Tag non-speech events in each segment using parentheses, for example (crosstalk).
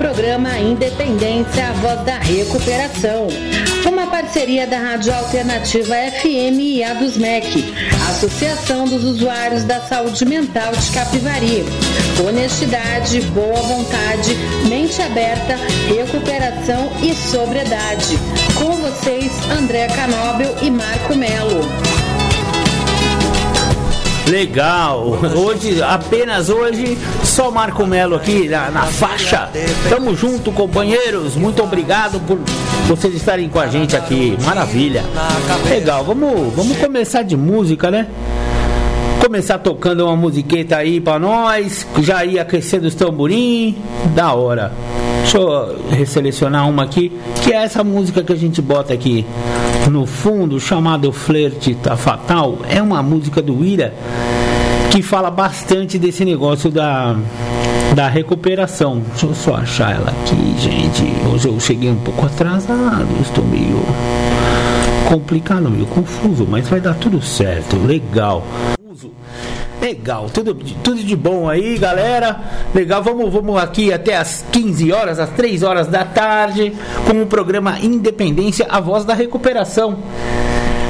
programa Independência, a voz da recuperação. Uma parceria da Rádio Alternativa FM e a dos MEC, Associação dos Usuários da Saúde Mental de Capivari. Honestidade, boa vontade, mente aberta, recuperação e sobriedade. Com vocês, André Canóbel e Marco Melo. Legal. Hoje, apenas hoje, só Marco Melo aqui na, na, faixa. Tamo junto, companheiros. Muito obrigado por vocês estarem com a gente aqui. Maravilha. Legal. Vamos, vamos começar de música, né? Começar tocando uma musiqueta aí pra nós. Já ia aquecendo os tamborim. Da hora. Deixa eu reselecionar uma aqui, que é essa música que a gente bota aqui no fundo, chamado Flerte Tá Fatal. É uma música do Ira que fala bastante desse negócio da, da recuperação. Deixa eu só achar ela aqui, gente. Hoje eu cheguei um pouco atrasado, estou meio complicado, meio confuso, mas vai dar tudo certo. Legal. Legal, tudo, tudo de bom aí, galera. Legal, vamos, vamos aqui até as 15 horas, às 3 horas da tarde, com o programa Independência, a voz da recuperação.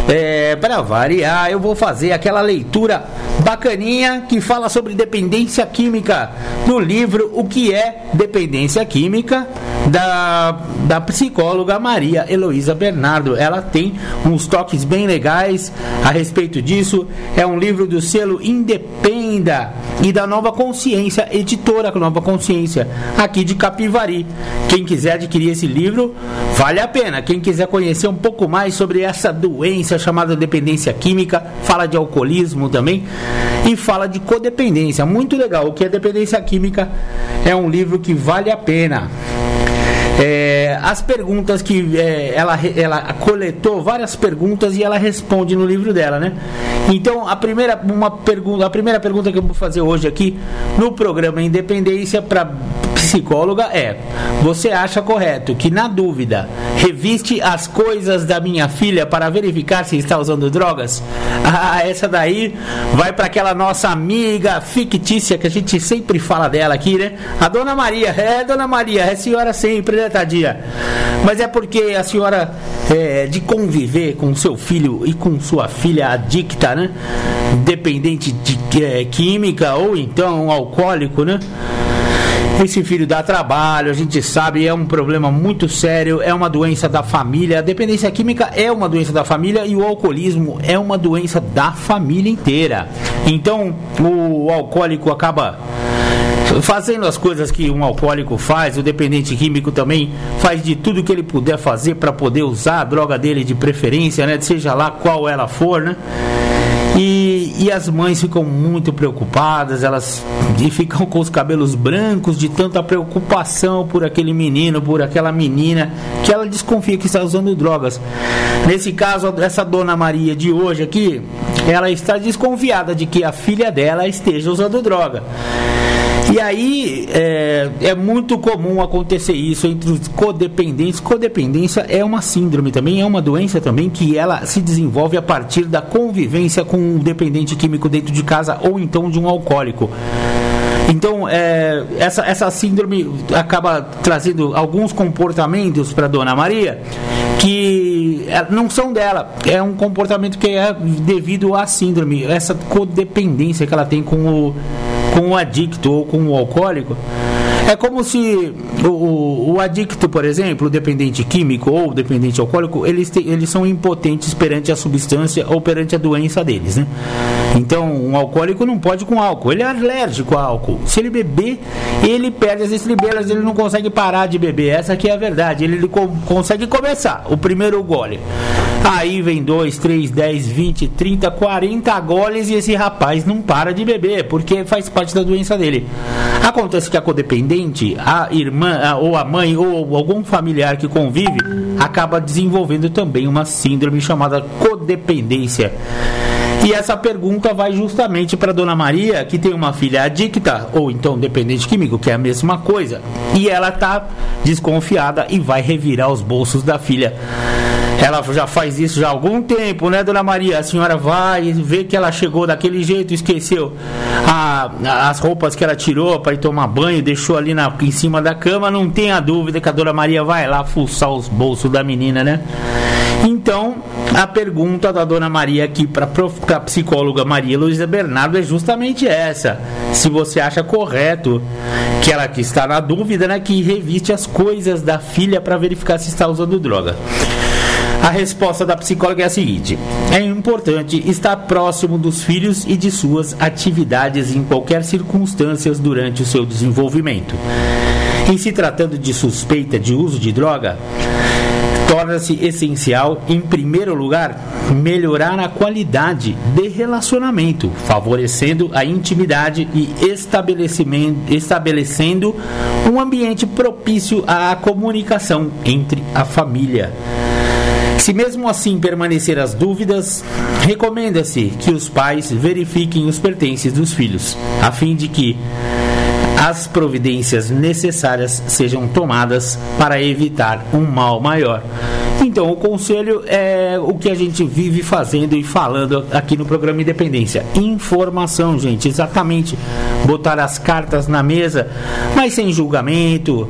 É, para variar, eu vou fazer aquela leitura bacaninha que fala sobre dependência química no livro O que é Dependência Química da, da psicóloga Maria Heloísa Bernardo. Ela tem uns toques bem legais a respeito disso. É um livro do selo Independa e da Nova Consciência, editora Nova Consciência, aqui de Capivari. Quem quiser adquirir esse livro, vale a pena. Quem quiser conhecer um pouco mais sobre essa doença chamada dependência química, fala de alcoolismo também e fala de codependência. Muito legal. O que é dependência química é um livro que vale a pena. É, as perguntas que é, ela, ela coletou várias perguntas e ela responde no livro dela, né? Então a primeira uma pergunta, a primeira pergunta que eu vou fazer hoje aqui no programa Independência para psicóloga é: Você acha correto que, na dúvida, reviste as coisas da minha filha para verificar se está usando drogas? Ah, essa daí vai para aquela nossa amiga fictícia que a gente sempre fala dela aqui, né? A dona Maria. É, dona Maria, é senhora sempre, né, tadinha? Mas é porque a senhora, é, de conviver com seu filho e com sua filha adicta, né? Dependente de é, química ou então alcoólico, né? Esse filho dá trabalho, a gente sabe, é um problema muito sério, é uma doença da família. A dependência química é uma doença da família e o alcoolismo é uma doença da família inteira. Então, o alcoólico acaba fazendo as coisas que um alcoólico faz, o dependente químico também faz de tudo que ele puder fazer para poder usar a droga dele de preferência, né? Seja lá qual ela for, né? E, e as mães ficam muito preocupadas, elas ficam com os cabelos brancos de tanta preocupação por aquele menino, por aquela menina, que ela desconfia que está usando drogas. Nesse caso, essa dona Maria de hoje aqui, ela está desconfiada de que a filha dela esteja usando droga. E aí é, é, muito comum acontecer isso entre os codependentes. Codependência é uma síndrome também, é uma doença também que ela se desenvolve a partir da convivência com um dependente químico dentro de casa ou então de um alcoólico. Então, é, essa, essa síndrome acaba trazendo alguns comportamentos para Dona Maria que é, não são dela. É um comportamento que é devido à síndrome, essa codependência que ela tem com o com o adicto ou com o alcoólico, é como se o, o adicto, por exemplo, o dependente químico ou o dependente alcoólico, eles, te, eles são impotentes perante a substância ou perante a doença deles, né? Então, um alcoólico não pode com álcool, ele é alérgico a álcool. Se ele beber, ele perde as estribeiras, ele não consegue parar de beber. Essa aqui é a verdade. Ele, ele co consegue começar o primeiro gole. Aí vem 2, 3, 10, 20, 30, 40 goles e esse rapaz não para de beber, porque faz parte da doença dele. Acontece que a codependente, a irmã, ou a mãe, ou algum familiar que convive, acaba desenvolvendo também uma síndrome chamada codependência. E essa pergunta vai justamente para Dona Maria, que tem uma filha adicta, ou então dependente químico, que é a mesma coisa. E ela está desconfiada e vai revirar os bolsos da filha. Ela já faz isso já há algum tempo, né, dona Maria? A senhora vai vê que ela chegou daquele jeito, esqueceu a, as roupas que ela tirou para ir tomar banho, deixou ali na, em cima da cama. Não tenha dúvida que a dona Maria vai lá fuçar os bolsos da menina, né? Então, a pergunta da dona Maria aqui para a psicóloga Maria Luísa Bernardo é justamente essa: se você acha correto que ela que está na dúvida, né, que reviste as coisas da filha para verificar se está usando droga. A resposta da psicóloga é a seguinte: é importante estar próximo dos filhos e de suas atividades em qualquer circunstância durante o seu desenvolvimento. Em se tratando de suspeita de uso de droga, torna-se essencial, em primeiro lugar, melhorar a qualidade de relacionamento, favorecendo a intimidade e estabelecendo um ambiente propício à comunicação entre a família. Se mesmo assim permanecer as dúvidas, recomenda-se que os pais verifiquem os pertences dos filhos, a fim de que as providências necessárias sejam tomadas para evitar um mal maior. Então, o conselho é o que a gente vive fazendo e falando aqui no programa Independência. Informação, gente, exatamente. Botar as cartas na mesa, mas sem julgamento,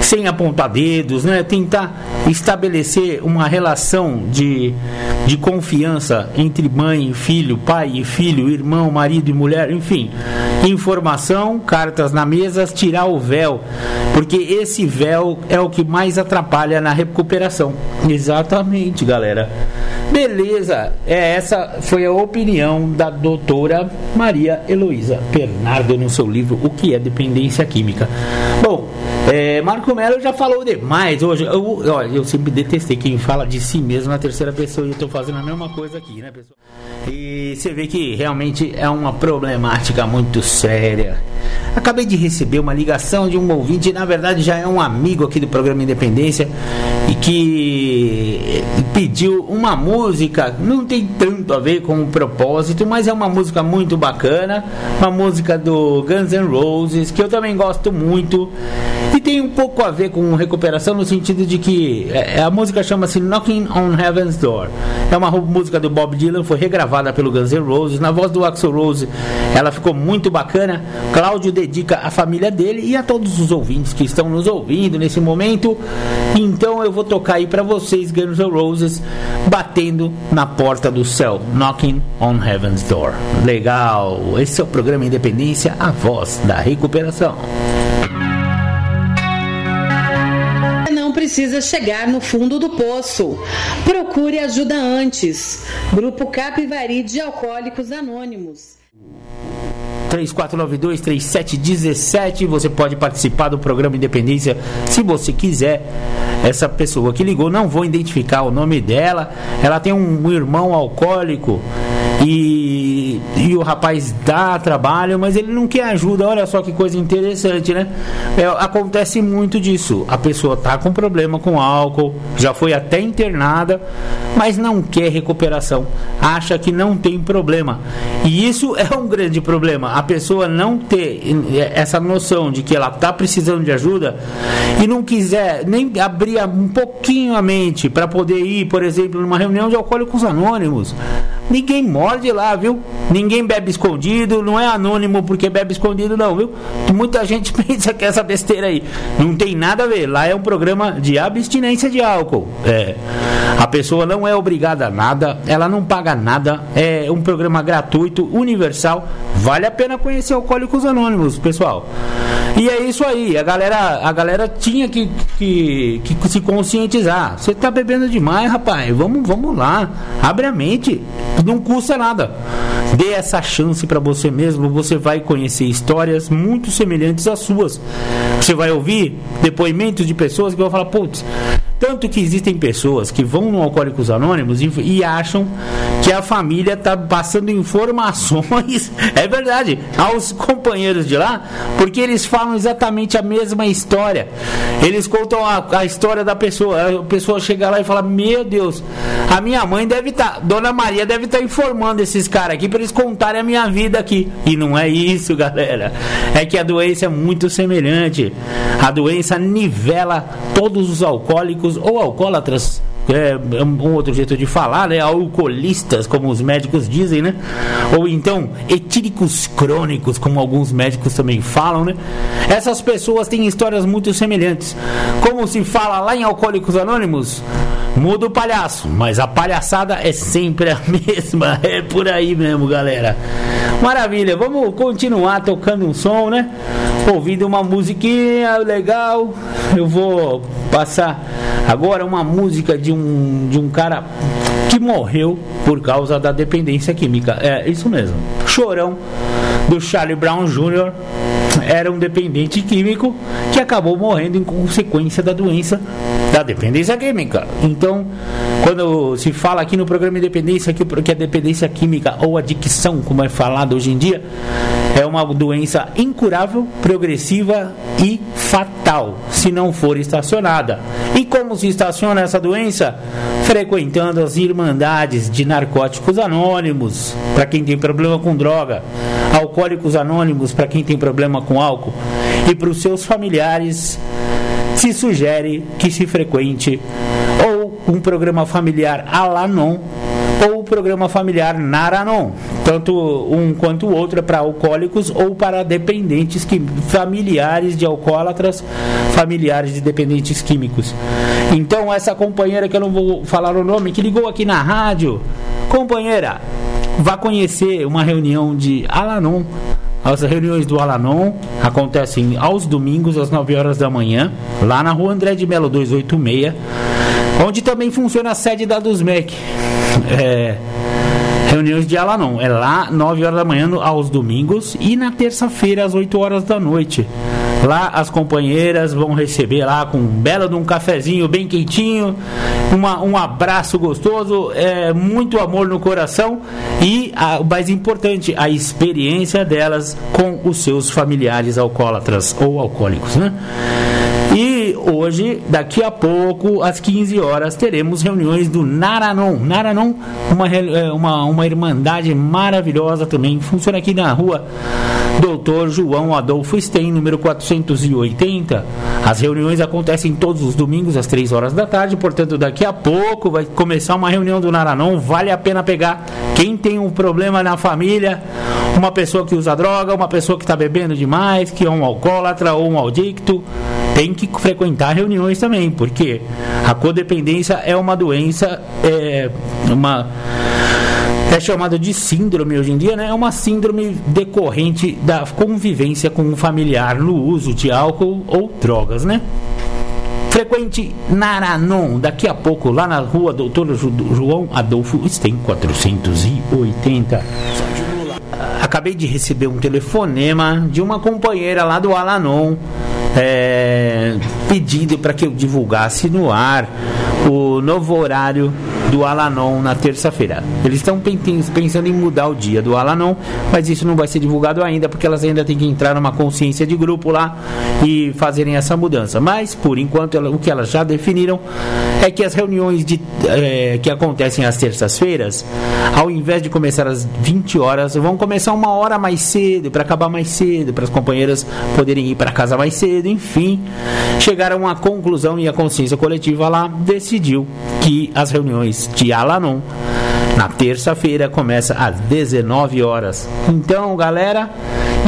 sem apontar dedos, né? Tentar estabelecer uma relação de, de confiança entre mãe e filho, pai e filho, irmão, marido e mulher, enfim. Informação, cartas na mesa, tirar o véu, porque esse véu é o que mais atrapalha na recuperação. Exatamente, galera. Beleza, é, essa foi a opinião da doutora Maria Heloísa Bernardo no seu livro O que é Dependência Química. Bom, é, Marco Melo já falou demais hoje. Eu, olha, eu sempre detestei quem fala de si mesmo na terceira pessoa e eu estou fazendo a mesma coisa aqui, né, pessoal? E você vê que realmente é uma problemática muito séria. Acabei de receber uma ligação de um ouvinte, na verdade já é um amigo aqui do programa Independência, e que pediu uma música, não tem tanto a ver com o propósito, mas é uma música muito bacana, uma música do Guns N' Roses, que eu também gosto muito, e tem um pouco a ver com recuperação no sentido de que é, a música chama-se Knocking on Heaven's Door. É uma música do Bob Dylan, foi regravada pelo Guns N' Roses, na voz do Axel Rose, ela ficou muito bacana. Cláudio dedica à família dele e a todos os ouvintes que estão nos ouvindo nesse momento. Então eu vou tocar aí para vocês Guns N' Roses batendo na porta do céu, Knocking on Heaven's Door. Legal. Esse é o programa Independência, a voz da recuperação. Precisa chegar no fundo do poço. Procure ajuda antes. Grupo Capivari de Alcoólicos Anônimos. 3492-3717. Você pode participar do programa Independência se você quiser. Essa pessoa que ligou, não vou identificar o nome dela. Ela tem um irmão alcoólico e, e o rapaz dá trabalho, mas ele não quer ajuda. Olha só que coisa interessante, né? É, acontece muito disso. A pessoa tá com problema com álcool, já foi até internada, mas não quer recuperação. Acha que não tem problema. E isso (laughs) é um grande problema. A pessoa não ter essa noção de que ela tá precisando de ajuda e não quiser nem abrir um pouquinho a mente para poder ir, por exemplo, numa reunião de alcoólicos anônimos. Ninguém morde lá, viu? Ninguém bebe escondido, não é anônimo porque bebe escondido, não, viu? Muita gente (laughs) pensa que é essa besteira aí. Não tem nada a ver. Lá é um programa de abstinência de álcool. É. A pessoa não é obrigada a nada, ela não paga nada. É um programa gratuito, universal. Vale a pena conhecer Alcoólicos Anônimos, pessoal. E é isso aí, a galera, a galera tinha que, que, que se conscientizar. Você tá bebendo demais, rapaz. Vamos, vamos lá. Abre a mente. Não custa nada. Dê essa chance para você mesmo. Você vai conhecer histórias muito semelhantes às suas. Você vai ouvir depoimentos de pessoas que vão falar, putz, tanto que existem pessoas que vão no Alcoólicos Anônimos e, e acham que a família está passando informações, (laughs) é verdade, aos companheiros de lá, porque eles falam exatamente a mesma história. Eles contam a, a história da pessoa. A pessoa chega lá e fala: Meu Deus, a minha mãe deve estar, tá, Dona Maria deve estar tá informando esses caras aqui para eles contarem a minha vida aqui. E não é isso, (laughs) galera. É que a doença é muito semelhante. A doença nivela todos os alcoólicos ou alcoólatras é, é um outro jeito de falar, né? Alcoolistas, como os médicos dizem, né? Ou então etíricos crônicos, como alguns médicos também falam, né? Essas pessoas têm histórias muito semelhantes. Como se fala lá em Alcoólicos Anônimos, muda o palhaço, mas a palhaçada é sempre a (laughs) mesma. É por aí mesmo, galera. Maravilha, vamos continuar tocando um som, né? Ouvindo uma musiquinha legal. Eu vou passar agora uma música de um, de um cara que morreu por causa da dependência química. É isso mesmo. Chorão do Charlie Brown Jr. era um dependente químico que acabou morrendo em consequência da doença da dependência química. Então, quando se fala aqui no programa Independência que, que a dependência química ou adicção, como é falado hoje em dia, é uma doença incurável, progressiva e fatal, se não for estacionada. E como se estaciona essa doença? Frequentando as irmandades de narcóticos anônimos, para quem tem problema com droga, alcoólicos anônimos, para quem tem problema com álcool, e para os seus familiares se sugere que se frequente ou um programa familiar Alanon ou o programa familiar Naranon. Tanto um quanto o outro é para alcoólicos ou para dependentes que, familiares de alcoólatras, familiares de dependentes químicos. Então, essa companheira que eu não vou falar o nome, que ligou aqui na rádio, companheira, vá conhecer uma reunião de Alanon. As reuniões do Alanon acontecem aos domingos às 9 horas da manhã, lá na rua André de Melo 286 Onde também funciona a sede da Dusmec. É, reuniões de Alanon. É lá 9 horas da manhã aos domingos e na terça-feira às 8 horas da noite. Lá as companheiras vão receber lá com um belo de um cafezinho bem quentinho, uma, um abraço gostoso, é, muito amor no coração e a, o mais importante, a experiência delas com os seus familiares alcoólatras ou alcoólicos, né? E hoje, daqui a pouco, às 15 horas, teremos reuniões do Naranon. Naranon, uma, é, uma, uma irmandade maravilhosa também. Funciona aqui na rua Doutor João Adolfo Stein, número 480. As reuniões acontecem todos os domingos às 3 horas da tarde, portanto, daqui a pouco vai começar uma reunião do Naranon. Vale a pena pegar quem tem um problema na família, uma pessoa que usa droga, uma pessoa que está bebendo demais, que é um alcoólatra ou um adicto tem que frequentar reuniões também, porque a codependência é uma doença, é uma é chamada de síndrome hoje em dia, né? É uma síndrome decorrente da convivência com um familiar no uso de álcool ou drogas, né? Frequente Naranon, daqui a pouco, lá na rua Doutor João Adolfo Stein, 480. Acabei de receber um telefonema de uma companheira lá do Alanon é, pedindo para que eu divulgasse no ar o novo horário do Alanon na terça-feira. Eles estão pensando em mudar o dia do Alanon, mas isso não vai ser divulgado ainda porque elas ainda têm que entrar numa consciência de grupo lá e fazerem essa mudança. Mas por enquanto o que elas já definiram é que as reuniões de, é, que acontecem às terças-feiras, ao invés de começar às 20 horas, vão começar uma hora mais cedo para acabar mais cedo, para as companheiras poderem ir para casa mais cedo, enfim, chegaram uma conclusão e a consciência coletiva lá decidiu que as reuniões de Alanon. Na terça-feira começa às 19 horas. Então, galera,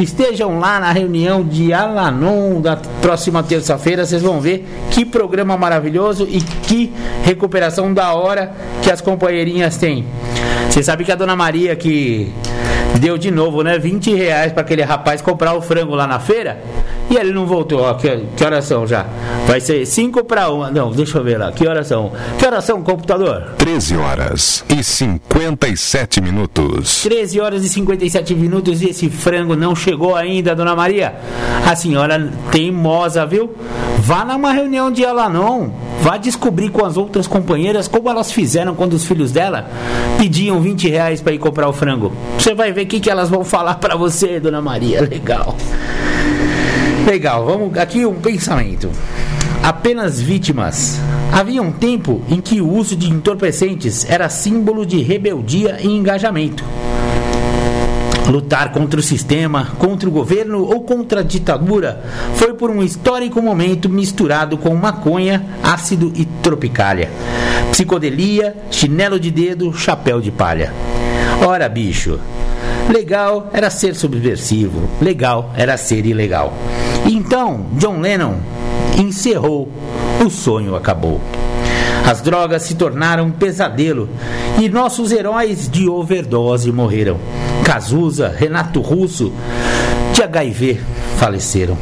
estejam lá na reunião de Alanon da próxima terça-feira. Vocês vão ver que programa maravilhoso e que recuperação da hora que as companheirinhas têm. Você sabe que a dona Maria que deu de novo, né? 20 reais para aquele rapaz comprar o frango lá na feira. E ele não voltou. Ó, que, que horas são já? Vai ser 5 para 1. Não, deixa eu ver lá. Que horas são? Que horas são, computador? 13 horas e 57 minutos. 13 horas e 57 minutos e esse frango não chegou ainda, dona Maria. A senhora teimosa, viu? Vá numa reunião de Alanon. Vá descobrir com as outras companheiras como elas fizeram quando os filhos dela pediam 20 reais para ir comprar o frango. Você vai ver o que, que elas vão falar para você, dona Maria. Legal. Legal, vamos aqui um pensamento. Apenas vítimas. Havia um tempo em que o uso de entorpecentes era símbolo de rebeldia e engajamento. Lutar contra o sistema, contra o governo ou contra a ditadura foi por um histórico momento misturado com maconha, ácido e tropicália. Psicodelia, chinelo de dedo, chapéu de palha. Ora, bicho, legal era ser subversivo, legal era ser ilegal. Então, John Lennon encerrou, o sonho acabou. As drogas se tornaram um pesadelo e nossos heróis de overdose morreram. Cazuza, Renato Russo, de HIV faleceram.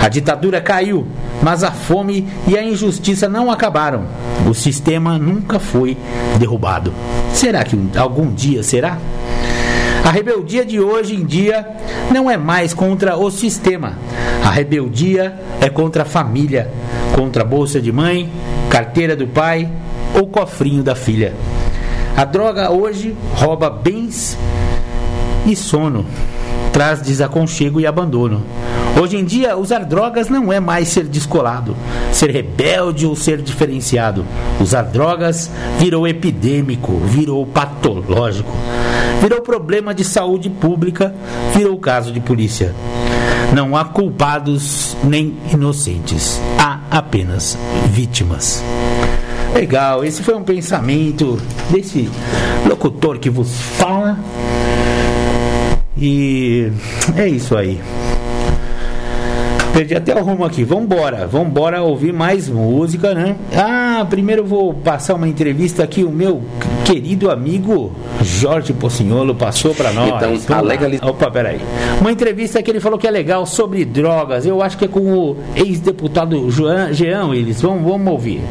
A ditadura caiu, mas a fome e a injustiça não acabaram. O sistema nunca foi derrubado. Será que algum dia será? A rebeldia de hoje em dia não é mais contra o sistema. A rebeldia é contra a família, contra a bolsa de mãe, carteira do pai ou cofrinho da filha. A droga hoje rouba bens e sono, traz desaconchego e abandono. Hoje em dia, usar drogas não é mais ser descolado, ser rebelde ou ser diferenciado. Usar drogas virou epidêmico, virou patológico, virou problema de saúde pública, virou caso de polícia. Não há culpados nem inocentes, há apenas vítimas. Legal, esse foi um pensamento desse locutor que vos fala. E é isso aí. Perdi até o rumo aqui. Vambora, vambora ouvir mais música, né? Ah, primeiro vou passar uma entrevista aqui. O meu querido amigo Jorge Pocinholo passou para nós. Então, a legalização. Opa, peraí. Uma entrevista que ele falou que é legal sobre drogas. Eu acho que é com o ex-deputado Jean Willis. Vamos, vamos ouvir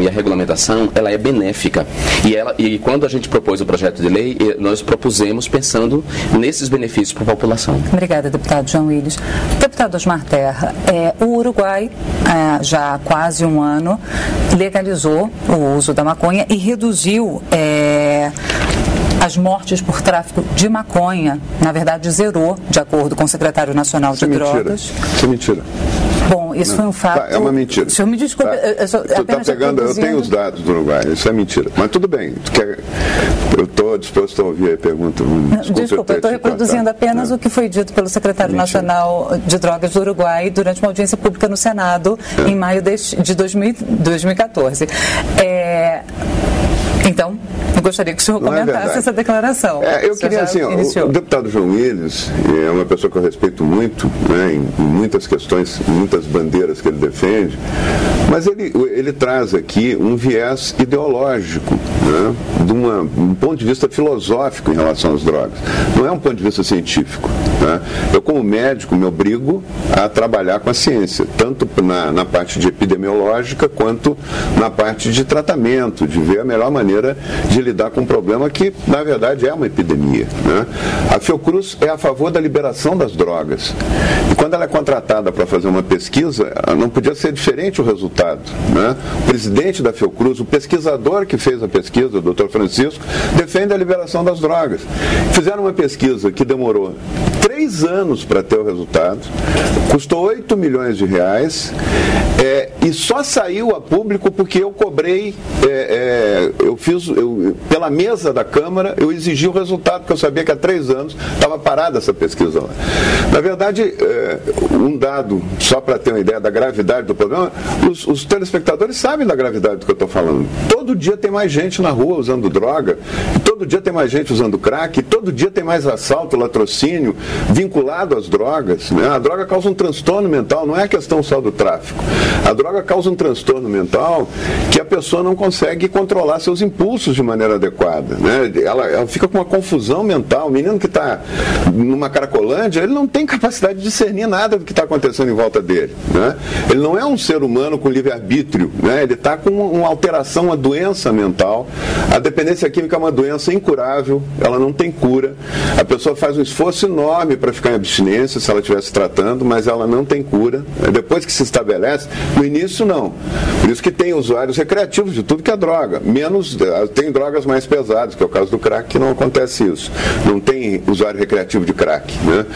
e a regulamentação ela é benéfica e ela e quando a gente propôs o projeto de lei nós propusemos pensando nesses benefícios para a população. Obrigada, deputado João Willis. Deputado Osmar Terra, é, o Uruguai é, já há quase um ano legalizou o uso da maconha e reduziu é, as mortes por tráfico de maconha, na verdade, zerou, de acordo com o secretário nacional Isso de é drogas. Mentira. Isso é mentira. Bom, isso foi um fato. Tá, é uma mentira. O senhor me desculpe. Tá. Eu, só, tá pegando, eu tenho os dados do Uruguai, isso é mentira. Mas tudo bem, quer, eu estou disposto a ouvir a pergunta. Desculpa, desculpa eu estou reproduzindo apenas é. o que foi dito pelo secretário mentira. nacional de drogas do Uruguai durante uma audiência pública no Senado é. em maio de, de 2000, 2014. É, então, gostaria que o senhor é comentasse é essa declaração. É, eu queria, assim, o, o, deputado João Willis é uma pessoa que eu respeito muito, né, em, muitas questões, em muitas bandeiras que ele defende, mas ele, ele traz aqui um viés ideológico, né, de uma, um ponto de vista filosófico em relação às drogas. Não é um ponto de vista científico. Né? Eu, como médico, me obrigo a trabalhar com a ciência, tanto na, na parte de epidemiológica quanto na parte de tratamento, de ver a melhor maneira de lidar com um problema que, na verdade, é uma epidemia. Né? A Fiocruz é a favor da liberação das drogas. E quando ela é contratada para fazer uma pesquisa, não podia ser diferente o resultado. Né? O presidente da Fiocruz, o pesquisador que fez a pesquisa, o doutor Francisco, defende a liberação das drogas. Fizeram uma pesquisa que demorou três anos para ter o resultado, custou 8 milhões de reais é, e só saiu a público porque eu cobrei, é, é, eu fiz, eu, pela mesa da Câmara, eu exigi o resultado, porque eu sabia que há três anos estava parada essa pesquisa lá. Na verdade, é, um dado, só para ter uma ideia da gravidade do problema, os, os telespectadores sabem da gravidade do que eu estou falando. Todo dia tem mais gente na rua usando droga, todo dia tem mais gente usando crack, todo dia tem mais assalto, latrocínio vinculado às drogas. Né? A droga causa um transtorno mental, não é questão só do tráfico. A droga causa um transtorno mental que a pessoa não consegue controlar seus impulsos de maneira adequada. Né? Ela, ela fica com uma confusão mental. O menino que está numa caracolândia, ele não tem capacidade de discernir nada do que está acontecendo em volta dele. Né? Ele não é um ser humano com livre-arbítrio. Né? Ele está com uma alteração, uma doença mental. A dependência química é uma doença incurável, ela não tem cura. A pessoa faz um esforço enorme para ficar em abstinência se ela estivesse tratando, mas ela não tem cura. Depois que se estabelece, no início não. Por isso que tem usuários recreativos de tudo que é droga. Menos, eh, tem drogas mais pesadas, que é o caso do crack, que não acontece isso. Não tem usuário recreativo de crack. Né?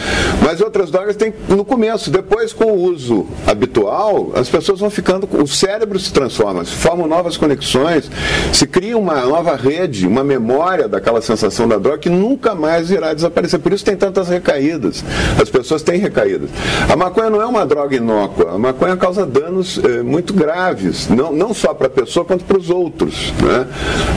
Mas outras drogas tem no começo. Depois, com o uso habitual, as pessoas vão ficando. O cérebro se transforma, se formam novas conexões, se cria uma nova rede, uma memória daquela sensação da droga que nunca mais irá desaparecer. Por isso tem tantas recaídas. As pessoas têm recaídas. A maconha não é uma droga inócua. A maconha causa danos eh, muito graves, não, não só para a pessoa quanto para os outros. Né?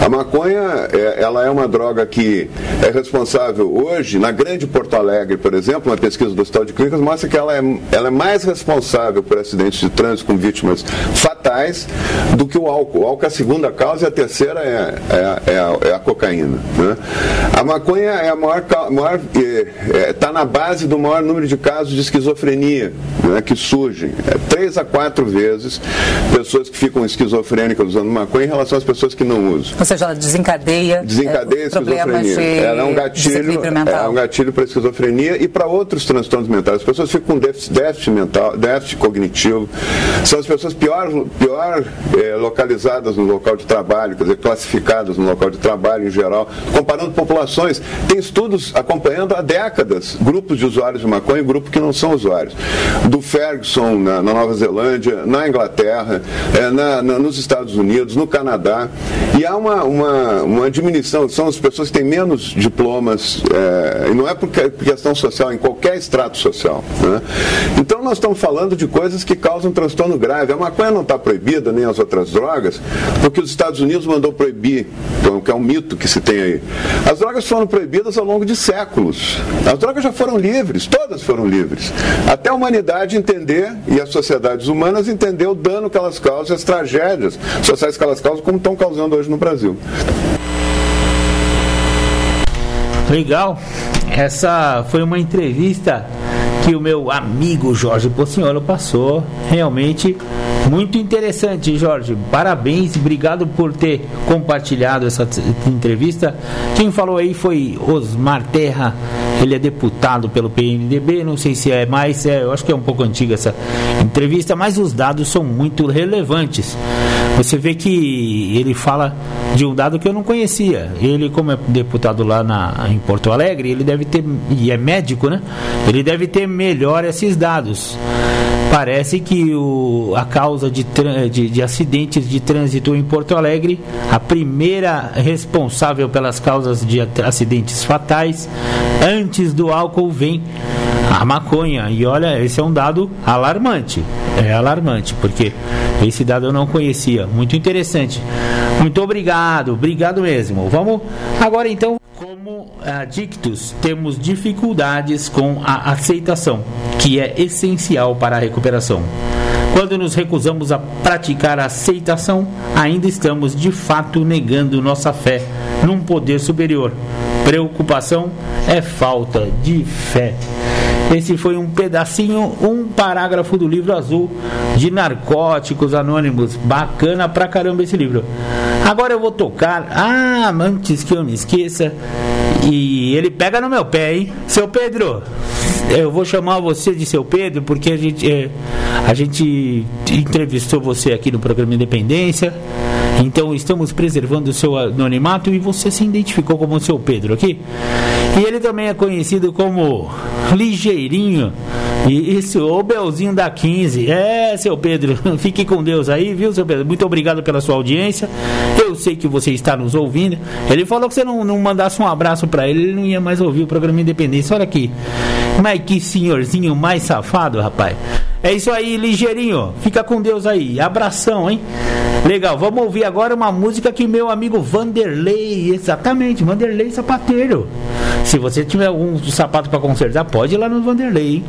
A maconha é, ela é uma droga que é responsável hoje, na grande Porto Alegre, por exemplo, uma pesquisa do Hospital de Clínicas mostra que ela é, ela é mais responsável por acidentes de trânsito com vítimas fatais do que o álcool. O álcool é a segunda causa e a terceira é, é, é, a, é a, cocaína. Né? A maconha é a maior, está é, na base do maior número de casos de esquizofrenia né, que surgem. É, três a quatro vezes pessoas que ficam esquizofrênicas usando maconha em relação às pessoas que não usam. Ou seja, ela desencadeia, desencadeia é, esquizofrenia. Ela é um gatilho, é um gatilho para esquizofrenia e para outros transtornos mentais. As pessoas ficam com déficit, déficit mental, déficit cognitivo. São as pessoas pior, pior é, localizadas no local de trabalho, quer dizer, classificadas no local de trabalho em geral. Comparando populações, tem estudos acompanhando há décadas grupos de usuários de maconha e grupos que não são usuários. Do Ferguson na, na Nova Zelândia, na Inglaterra, é, na, na, nos Estados Unidos, no Canadá. E há uma, uma, uma diminuição, são as pessoas que têm menos diplomas, é, e não é por questão social, em qualquer extrato social. Né? Então nós estamos falando de coisas que causam transtorno grave. A maconha não está proibida, nem as outras drogas, porque os Estados Unidos mandou proibir, então, que é um mito que se tem aí. As drogas foram proibidas ao longo de séculos. As drogas já foram livres, todas foram livres. Até a humanidade entender, e as sociedades humanas entender o dano que elas causam, as tragédias sociais que elas causam, como estão causando hoje no Brasil. Legal. Essa foi uma entrevista que o meu amigo Jorge Pocinholo passou. Realmente muito interessante, Jorge. Parabéns, obrigado por ter compartilhado essa entrevista. Quem falou aí foi Osmar Terra. Ele é deputado pelo PMDB, não sei se é mais, é, eu acho que é um pouco antiga essa entrevista, mas os dados são muito relevantes. Você vê que ele fala de um dado que eu não conhecia. Ele, como é deputado lá na, em Porto Alegre, ele deve ter, e é médico, né? Ele deve ter melhor esses dados. Parece que o, a causa de, de, de, acidentes de trânsito em Porto Alegre, a primeira responsável pelas causas de acidentes fatais, antes do álcool, vem a maconha. E olha, esse é um dado alarmante. É alarmante, porque esse dado eu não conhecia. Muito interessante. Muito obrigado, obrigado mesmo. Vamos agora então. Como adictos, temos dificuldades com a aceitação, que é essencial para a recuperação. Quando nos recusamos a praticar a aceitação, ainda estamos de fato negando nossa fé num poder superior. Preocupação é falta de fé. Esse foi um pedacinho, um parágrafo do livro azul de Narcóticos Anônimos. Bacana pra caramba esse livro. Agora eu vou tocar. Ah, antes que eu me esqueça. E ele pega no meu pé, hein? Seu Pedro, eu vou chamar você de seu Pedro porque a gente, é, a gente entrevistou você aqui no programa Independência. Então estamos preservando o seu anonimato e você se identificou como seu Pedro aqui. E ele também é conhecido como Ligeirinho. E isso, o Belzinho da 15. É, seu Pedro, (laughs) fique com Deus aí, viu, seu Pedro? Muito obrigado pela sua audiência. Eu sei que você está nos ouvindo. Ele falou que você não, não mandasse um abraço para ele, ele não ia mais ouvir o programa Independência. Olha aqui. Mas que senhorzinho mais safado, rapaz. É isso aí, ligeirinho. Fica com Deus aí. Abração, hein? Legal, vamos ouvir agora uma música que meu amigo Vanderlei, exatamente, Vanderlei Sapateiro. Se você tiver algum sapato para consertar, pode ir lá no Vanderlei, hein?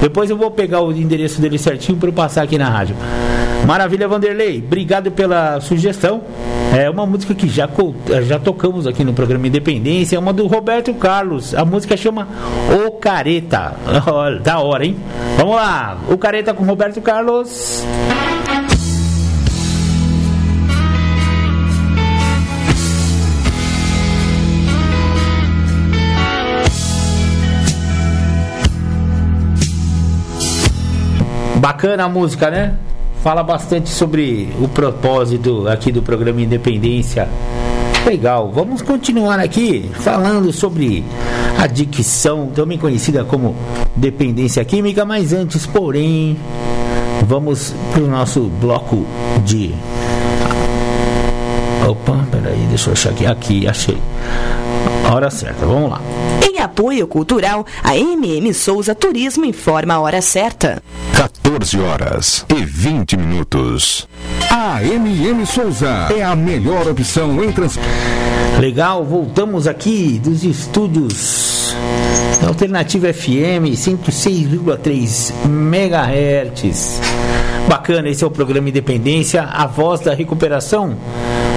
Depois eu vou pegar o endereço dele certinho para eu passar aqui na rádio. Maravilha, Vanderlei. Obrigado pela sugestão. É uma música que já, já tocamos aqui no programa Independência. É uma do Roberto Carlos. A música chama O Careta. (laughs) da hora, hein? Vamos lá. O Careta com Roberto Carlos. Bacana a música, né? Fala bastante sobre o propósito aqui do programa Independência. Legal, vamos continuar aqui falando sobre adicção, também conhecida como dependência química, mas antes, porém, vamos para o nosso bloco de Opa, peraí, deixa eu achar aqui. Aqui, achei. A hora certa, vamos lá. Apoio cultural, a MM Souza Turismo informa a hora certa. 14 horas e 20 minutos. A MM Souza é a melhor opção em transporte. Legal, voltamos aqui dos estúdios da Alternativa FM 106,3 MHz. Bacana, esse é o programa Independência, a voz da recuperação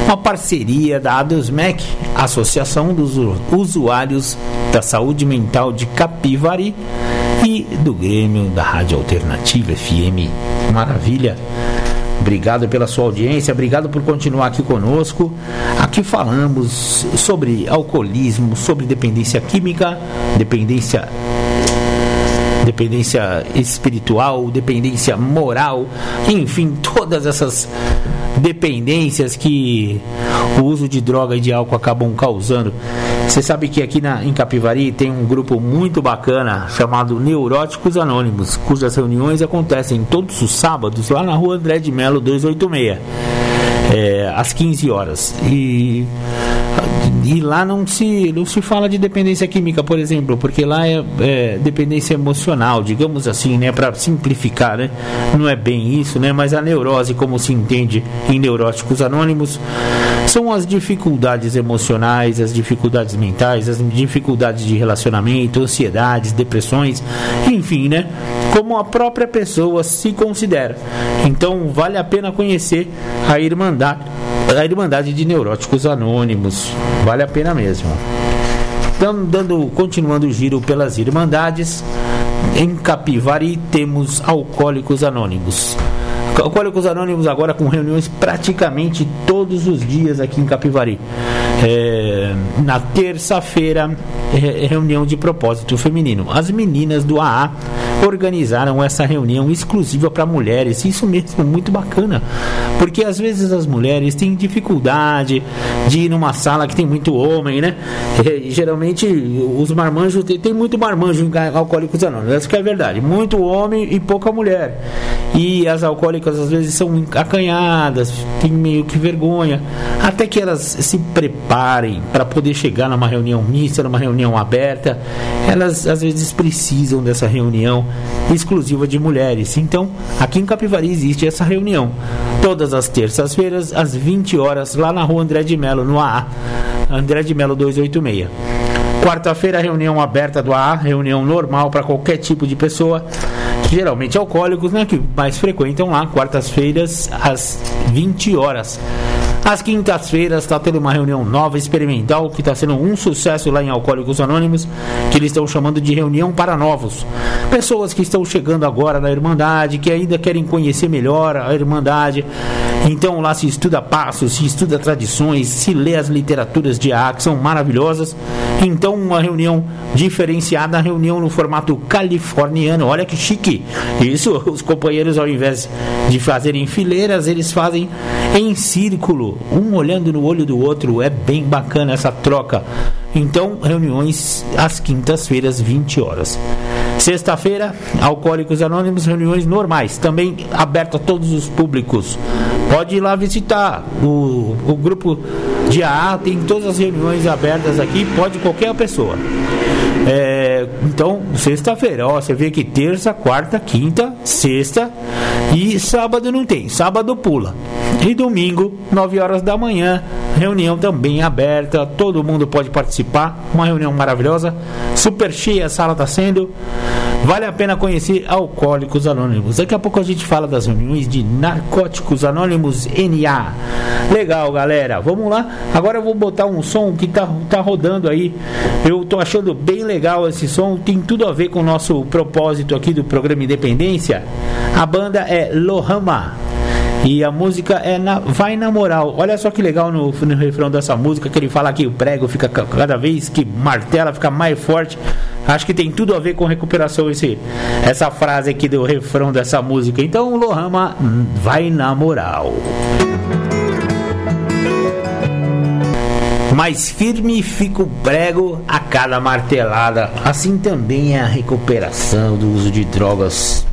uma parceria da ADUSMEC, Associação dos Usuários da Saúde Mental de Capivari, e do Grêmio da Rádio Alternativa FM. Maravilha! Obrigado pela sua audiência, obrigado por continuar aqui conosco. Aqui falamos sobre alcoolismo, sobre dependência química, dependência dependência espiritual, dependência moral, enfim, todas essas dependências que o uso de droga e de álcool acabam causando. Você sabe que aqui na, em Capivari tem um grupo muito bacana chamado Neuróticos Anônimos, cujas reuniões acontecem todos os sábados lá na rua André de Melo 286, é, às 15 horas. E e lá não se, não se fala de dependência química, por exemplo, porque lá é, é dependência emocional, digamos assim, né, para simplificar, né? Não é bem isso, né? Mas a neurose, como se entende em neuróticos anônimos, são as dificuldades emocionais, as dificuldades mentais, as dificuldades de relacionamento, ansiedades, depressões, enfim, né? Como a própria pessoa se considera. Então, vale a pena conhecer a Irmandade a Irmandade de Neuróticos Anônimos. Vale a pena mesmo. Então, dando, continuando o giro pelas Irmandades, em Capivari temos Alcoólicos Anônimos. Alcoólicos Anônimos agora com reuniões praticamente todos os dias aqui em Capivari. É, na terça-feira, é, reunião de propósito feminino. As meninas do AA organizaram essa reunião exclusiva para mulheres. Isso mesmo, muito bacana. Porque às vezes as mulheres têm dificuldade de ir numa sala que tem muito homem, né? E, geralmente os marmanjos tem, tem muito marmanjo em alcoólicos anônimos. Isso que é verdade. Muito homem e pouca mulher. E as alcoólicas às vezes são acanhadas, têm meio que vergonha, até que elas se preparem para poder chegar numa reunião mista, numa reunião aberta. Elas às vezes precisam dessa reunião exclusiva de mulheres. Então, aqui em Capivari existe essa reunião. Todas as terças-feiras, às 20 horas, lá na rua André de Melo, no AA. André de Melo 286. Quarta-feira, reunião aberta do AA, reunião normal para qualquer tipo de pessoa, geralmente alcoólicos, né, que mais frequentam lá, quartas-feiras, às 20 horas. Às quintas-feiras está tendo uma reunião nova experimental que está sendo um sucesso lá em Alcoólicos Anônimos, que eles estão chamando de reunião para novos. Pessoas que estão chegando agora na Irmandade, que ainda querem conhecer melhor a Irmandade. Então lá se estuda passos, se estuda tradições, se lê as literaturas de AA, que são maravilhosas. Então uma reunião diferenciada, reunião no formato californiano. Olha que chique! Isso, (laughs) os companheiros, ao invés de fazerem fileiras, eles fazem em círculo um olhando no olho do outro, é bem bacana essa troca. Então, reuniões às quintas-feiras, 20 horas. Sexta-feira, Alcoólicos Anônimos, reuniões normais, também aberto a todos os públicos. Pode ir lá visitar. O, o grupo de AA tem todas as reuniões abertas aqui, pode qualquer pessoa. É, então, sexta-feira, ó, você vê que terça, quarta, quinta, sexta e sábado não tem. Sábado pula. E domingo, 9 horas da manhã, reunião também aberta, todo mundo pode participar. Uma reunião maravilhosa, super cheia a sala está sendo. Vale a pena conhecer Alcoólicos Anônimos. Daqui a pouco a gente fala das reuniões de Narcóticos Anônimos NA. Legal, galera. Vamos lá. Agora eu vou botar um som que tá, tá rodando aí. Eu tô achando bem legal esse som. Tem tudo a ver com o nosso propósito aqui do programa Independência. A banda é Lohama. E a música é na, Vai na Moral. Olha só que legal no, no refrão dessa música que ele fala que o prego fica cada vez que martela fica mais forte. Acho que tem tudo a ver com recuperação esse, essa frase aqui do refrão dessa música. Então, Lohama, vai na moral. Mais firme fica o prego a cada martelada. Assim também é a recuperação do uso de drogas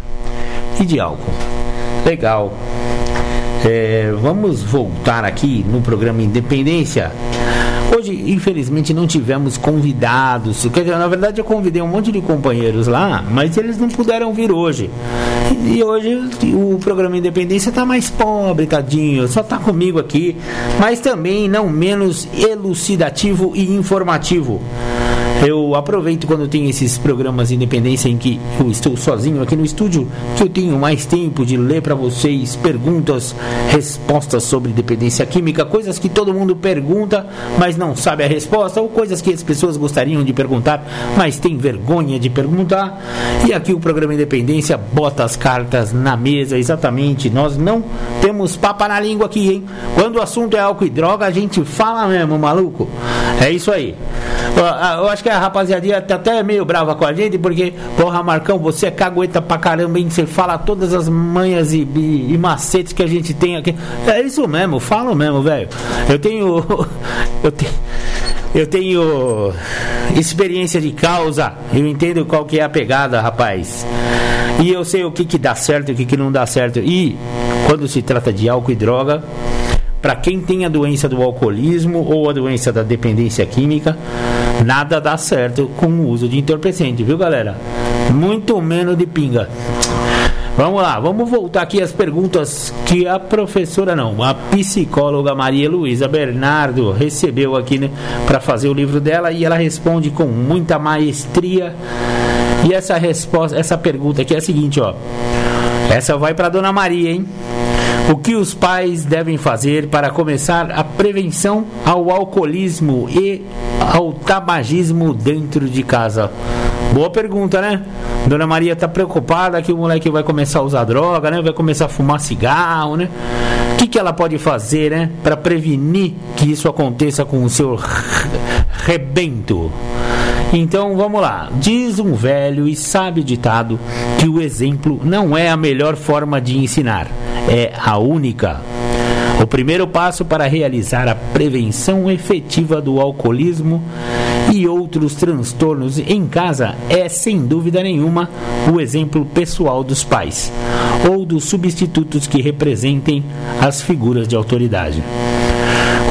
e de álcool. Legal. É, vamos voltar aqui no programa Independência. Hoje, infelizmente, não tivemos convidados. Na verdade, eu convidei um monte de companheiros lá, mas eles não puderam vir hoje. E hoje o programa Independência está mais pobre, tadinho. Só está comigo aqui, mas também não menos elucidativo e informativo. Eu aproveito quando tem esses programas de independência em que eu estou sozinho aqui no estúdio, que eu tenho mais tempo de ler para vocês perguntas, respostas sobre dependência química, coisas que todo mundo pergunta, mas não sabe a resposta, ou coisas que as pessoas gostariam de perguntar, mas tem vergonha de perguntar. E aqui o programa Independência bota as cartas na mesa, exatamente. Nós não temos papa na língua aqui, hein? Quando o assunto é álcool e droga, a gente fala mesmo, maluco. É isso aí. Eu acho que a rapaziada tá até meio brava com a gente, porque, porra, Marcão, você é cagueta pra caramba, hein? Você fala todas as manhas e, e, e macetes que a gente tem aqui. É isso mesmo, falo mesmo, velho. Eu tenho. (laughs) Eu tenho. Eu tenho experiência de causa, eu entendo qual que é a pegada, rapaz. E eu sei o que, que dá certo e o que, que não dá certo. E quando se trata de álcool e droga, para quem tem a doença do alcoolismo ou a doença da dependência química, nada dá certo com o uso de entorpecente, viu galera? Muito menos de pinga. Vamos lá, vamos voltar aqui às perguntas que a professora, não, a psicóloga Maria Luísa Bernardo recebeu aqui né, para fazer o livro dela e ela responde com muita maestria. E essa resposta, essa pergunta aqui é a seguinte, ó. Essa vai para dona Maria, hein? O que os pais devem fazer para começar a prevenção ao alcoolismo e ao tabagismo dentro de casa? Boa pergunta, né? Dona Maria está preocupada que o moleque vai começar a usar droga, né? Vai começar a fumar cigarro, né? O que, que ela pode fazer, né? Para prevenir que isso aconteça com o seu rebento? Então vamos lá. Diz um velho e sábio ditado que o exemplo não é a melhor forma de ensinar, é a única. O primeiro passo para realizar a prevenção efetiva do alcoolismo e outros transtornos em casa é, sem dúvida nenhuma, o exemplo pessoal dos pais ou dos substitutos que representem as figuras de autoridade.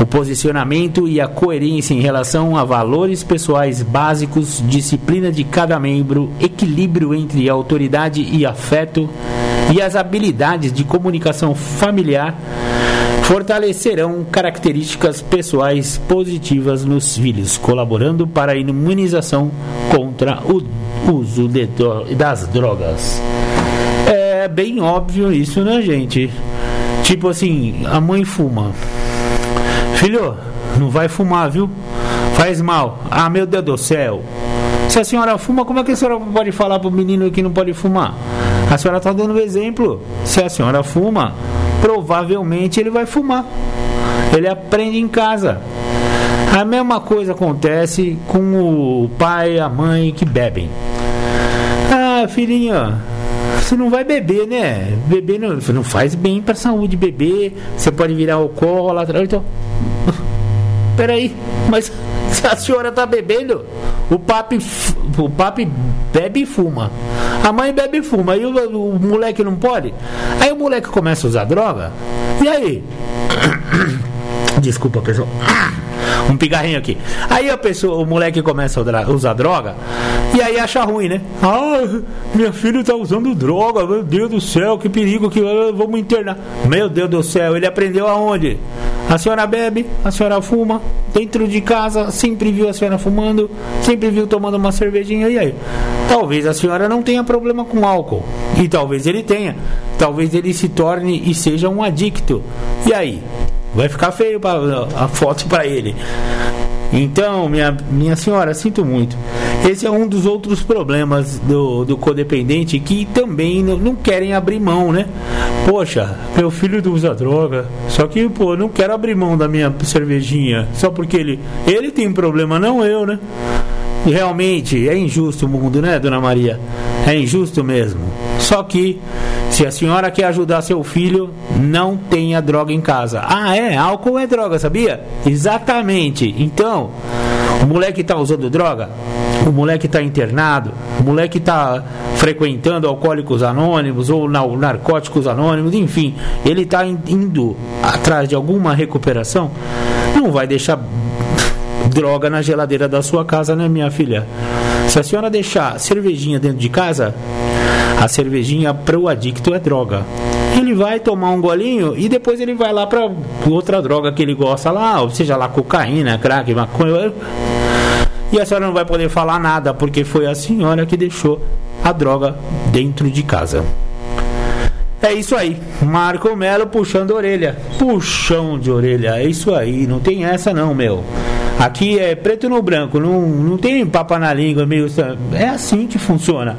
O posicionamento e a coerência em relação a valores pessoais básicos, disciplina de cada membro, equilíbrio entre autoridade e afeto e as habilidades de comunicação familiar fortalecerão características pessoais positivas nos filhos, colaborando para a imunização contra o uso das drogas. É bem óbvio isso, né, gente? Tipo assim, a mãe fuma Filho, não vai fumar, viu? Faz mal. Ah, meu Deus do céu. Se a senhora fuma, como é que a senhora pode falar para o menino que não pode fumar? A senhora está dando exemplo. Se a senhora fuma, provavelmente ele vai fumar. Ele aprende em casa. A mesma coisa acontece com o pai e a mãe que bebem. Ah, filhinha, você não vai beber, né? Beber não, não faz bem para a saúde beber. Você pode virar alcoólatra. Então, peraí, mas (laughs) se a senhora tá bebendo, o papi, o papi bebe e fuma. A mãe bebe e fuma. Aí o, o moleque não pode. Aí o moleque começa a usar droga. E aí? (coughs) Desculpa, pessoal (coughs) um pigarrinho aqui. Aí a pessoa, o moleque começa a usar droga aí acha ruim, né? Ah, minha filha tá usando droga, meu Deus do céu, que perigo que vamos internar. Meu Deus do céu, ele aprendeu aonde? A senhora bebe, a senhora fuma, dentro de casa, sempre viu a senhora fumando, sempre viu tomando uma cervejinha, e aí? Talvez a senhora não tenha problema com álcool, e talvez ele tenha, talvez ele se torne e seja um adicto, e aí? Vai ficar feio a foto para ele. Então, minha, minha senhora, sinto muito. Esse é um dos outros problemas do, do codependente que também não, não querem abrir mão, né? Poxa, meu filho usa droga, só que, pô, não quero abrir mão da minha cervejinha, só porque ele, ele tem problema, não eu, né? Realmente é injusto o mundo, né, dona Maria? É injusto mesmo. Só que se a senhora quer ajudar seu filho, não tenha droga em casa. Ah, é? Álcool é droga, sabia? Exatamente. Então, o moleque está usando droga, o moleque está internado, o moleque está frequentando Alcoólicos Anônimos ou Narcóticos Anônimos, enfim, ele está indo atrás de alguma recuperação, não vai deixar droga na geladeira da sua casa, né, minha filha? Se a senhora deixar cervejinha dentro de casa, a cervejinha para o adicto é droga. Ele vai tomar um golinho e depois ele vai lá para outra droga que ele gosta lá, ou seja lá cocaína, crack, maconha. E a senhora não vai poder falar nada porque foi a senhora que deixou a droga dentro de casa. É isso aí, Marco Melo puxando a orelha, puxão de orelha, é isso aí, não tem essa não, meu. Aqui é preto no branco, não, não tem papa na língua, meio. É assim que funciona.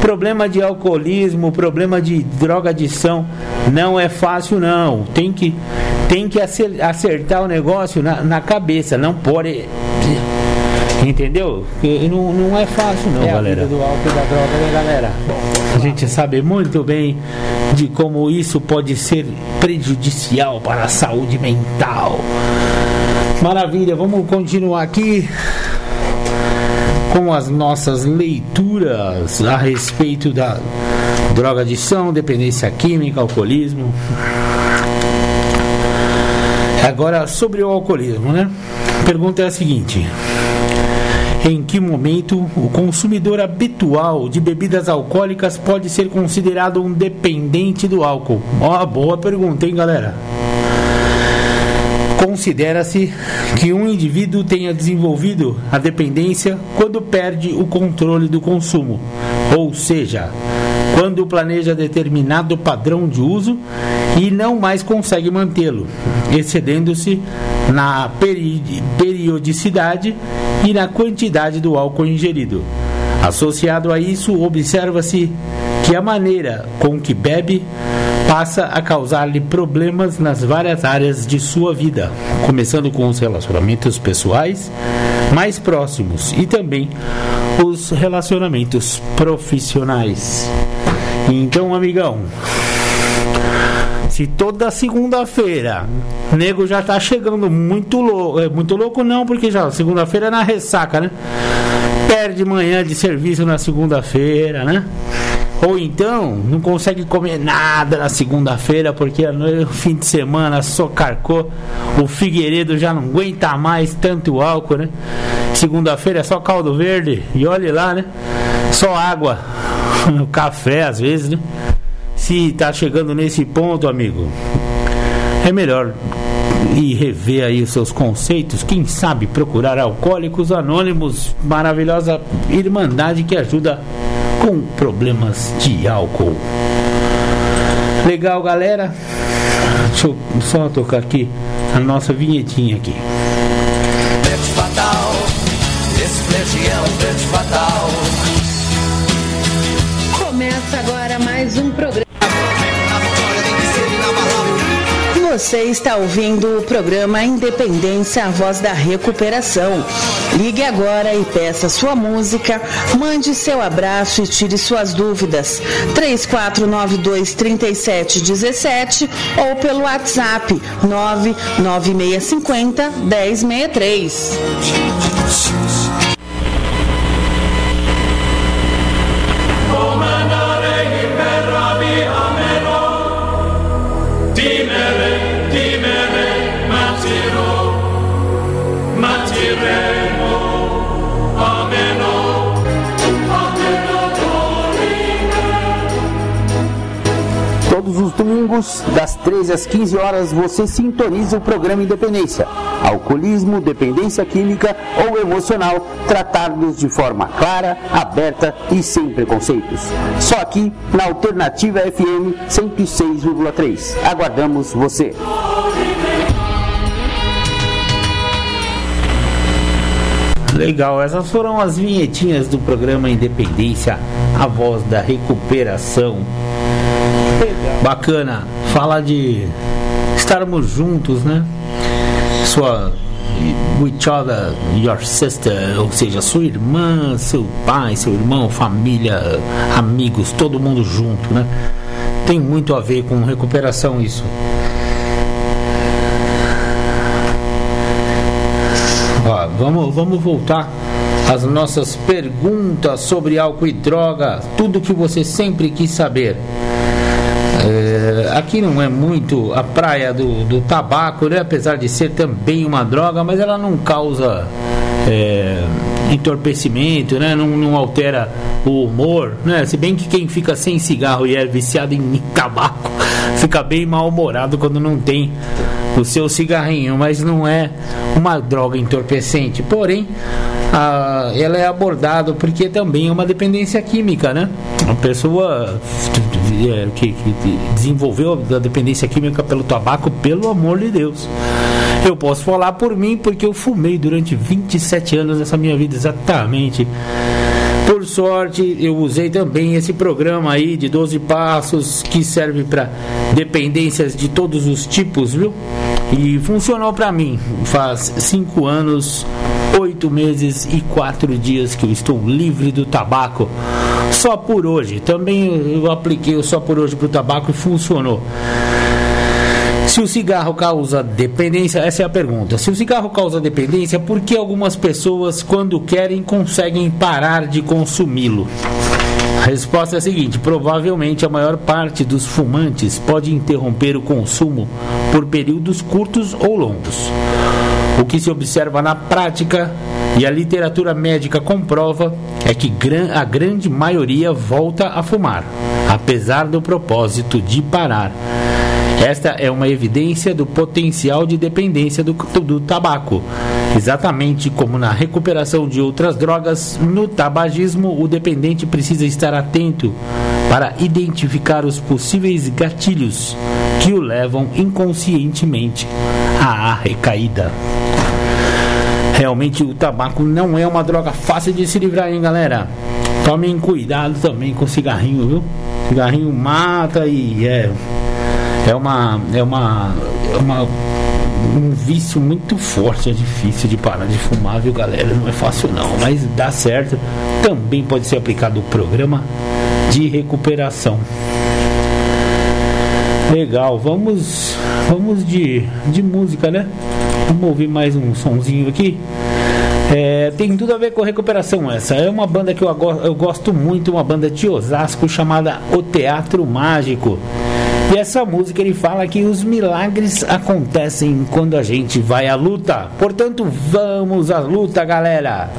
Problema de alcoolismo, problema de droga adição, não é fácil não. Tem que, tem que acertar o negócio na, na cabeça, não pode. Entendeu? Não, não é fácil não, é galera. A vida do álcool e da droga, né, galera? A gente sabe muito bem de como isso pode ser prejudicial para a saúde mental. Maravilha, vamos continuar aqui com as nossas leituras a respeito da drogadição, dependência química, alcoolismo. Agora sobre o alcoolismo, né? A pergunta é a seguinte: em que momento o consumidor habitual de bebidas alcoólicas pode ser considerado um dependente do álcool? Ó, oh, boa pergunta, hein, galera? Considera-se que um indivíduo tenha desenvolvido a dependência quando perde o controle do consumo, ou seja, quando planeja determinado padrão de uso e não mais consegue mantê-lo, excedendo-se na periodicidade e na quantidade do álcool ingerido. Associado a isso, observa-se que a maneira com que bebe passa a causar-lhe problemas nas várias áreas de sua vida, começando com os relacionamentos pessoais mais próximos e também os relacionamentos profissionais. Então, amigão, se toda segunda-feira nego já tá chegando muito louco, é, muito louco não, porque já segunda-feira é na ressaca, né? Perde manhã de serviço na segunda-feira, né? Ou então não consegue comer nada na segunda-feira porque no fim de semana só carcou. O Figueiredo já não aguenta mais tanto álcool, né? Segunda-feira é só caldo verde e olhe lá, né? Só água, (laughs) café às vezes, né? Se tá chegando nesse ponto, amigo, é melhor e rever aí os seus conceitos, quem sabe procurar Alcoólicos Anônimos, maravilhosa irmandade que ajuda com problemas de álcool. Legal, galera? Deixa eu só tocar aqui a nossa vinhetinha aqui. fatal, esse é um fatal. Começa agora mais um programa. Você está ouvindo o programa Independência, a voz da recuperação. Ligue agora e peça sua música, mande seu abraço e tire suas dúvidas. 3492 3717 ou pelo WhatsApp 99650 1063. Domingos, das 13 às 15 horas, você sintoniza o programa Independência. Alcoolismo, dependência química ou emocional, tratados de forma clara, aberta e sem preconceitos. Só aqui na Alternativa FM 106,3. Aguardamos você. Legal, essas foram as vinhetinhas do programa Independência, a voz da recuperação. Bacana. Fala de estarmos juntos, né? Sua each other, your sister, ou seja, sua irmã, seu pai, seu irmão, família, amigos, todo mundo junto, né? Tem muito a ver com recuperação isso. Ó, vamos, vamos voltar as nossas perguntas sobre álcool e droga, tudo que você sempre quis saber. É, aqui não é muito a praia do, do tabaco, né? apesar de ser também uma droga, mas ela não causa é, entorpecimento, né? Não, não, altera o humor, né? Se bem que quem fica sem cigarro e é viciado em (laughs) tabaco fica bem mal-humorado quando não tem o seu cigarrinho, mas não é uma droga entorpecente. Porém, a, ela é abordada porque também é uma dependência química, né? A pessoa é, que, que desenvolveu a dependência química pelo tabaco, pelo amor de Deus. (laughs) Eu posso falar por mim porque eu fumei durante 27 anos dessa minha vida, exatamente. Por sorte, eu usei também esse programa aí de 12 passos que serve para dependências de todos os tipos, viu? E funcionou para mim. Faz 5 anos, 8 meses e 4 dias que eu estou livre do tabaco. Só por hoje. Também eu apliquei o só por hoje para o tabaco e funcionou. Se o cigarro causa dependência, essa é a pergunta. Se o cigarro causa dependência, por que algumas pessoas, quando querem, conseguem parar de consumi-lo? A resposta é a seguinte: provavelmente a maior parte dos fumantes pode interromper o consumo por períodos curtos ou longos. O que se observa na prática e a literatura médica comprova é que a grande maioria volta a fumar, apesar do propósito de parar. Esta é uma evidência do potencial de dependência do, do, tabaco. Exatamente como na recuperação de outras drogas, no tabagismo o dependente precisa estar atento para identificar os possíveis gatilhos que o levam inconscientemente à recaída. Realmente o tabaco não é uma droga fácil de se livrar, hein, galera? Tomem cuidado também com cigarrinho, viu? Cigarrinho mata e é é uma é uma é uma um vício muito forte, é difícil de parar de fumar, viu galera? Não é fácil não, mas dá certo. Também pode ser aplicado o programa de recuperação. Legal, vamos vamos de, de música, né? Vamos ouvir mais um sonzinho aqui. É, tem tudo a ver com recuperação essa. É uma banda que eu, eu gosto muito, uma banda de Osasco chamada O Teatro Mágico. E essa música ele fala que os milagres acontecem quando a gente vai à luta. Portanto, vamos à luta, galera.